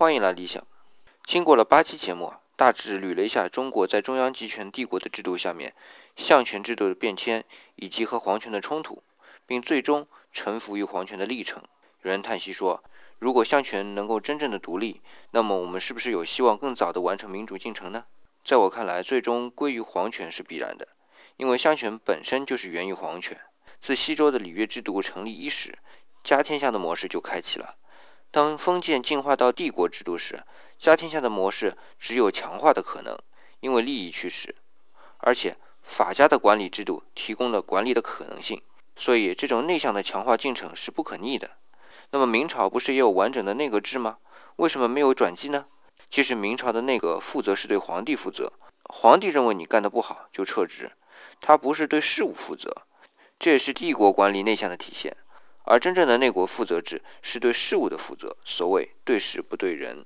欢迎来理想。经过了八期节目，大致捋了一下中国在中央集权帝国的制度下面，相权制度的变迁以及和皇权的冲突，并最终臣服于皇权的历程。有人叹息说，如果相权能够真正的独立，那么我们是不是有希望更早的完成民主进程呢？在我看来，最终归于皇权是必然的，因为相权本身就是源于皇权。自西周的礼乐制度成立伊始，家天下的模式就开启了。当封建进化到帝国制度时，家天下的模式只有强化的可能，因为利益驱使，而且法家的管理制度提供了管理的可能性，所以这种内向的强化进程是不可逆的。那么明朝不是也有完整的内阁制吗？为什么没有转机呢？其实明朝的内阁负责是对皇帝负责，皇帝认为你干得不好就撤职，他不是对事务负责，这也是帝国管理内向的体现。而真正的内国负责制是对事物的负责，所谓对事不对人。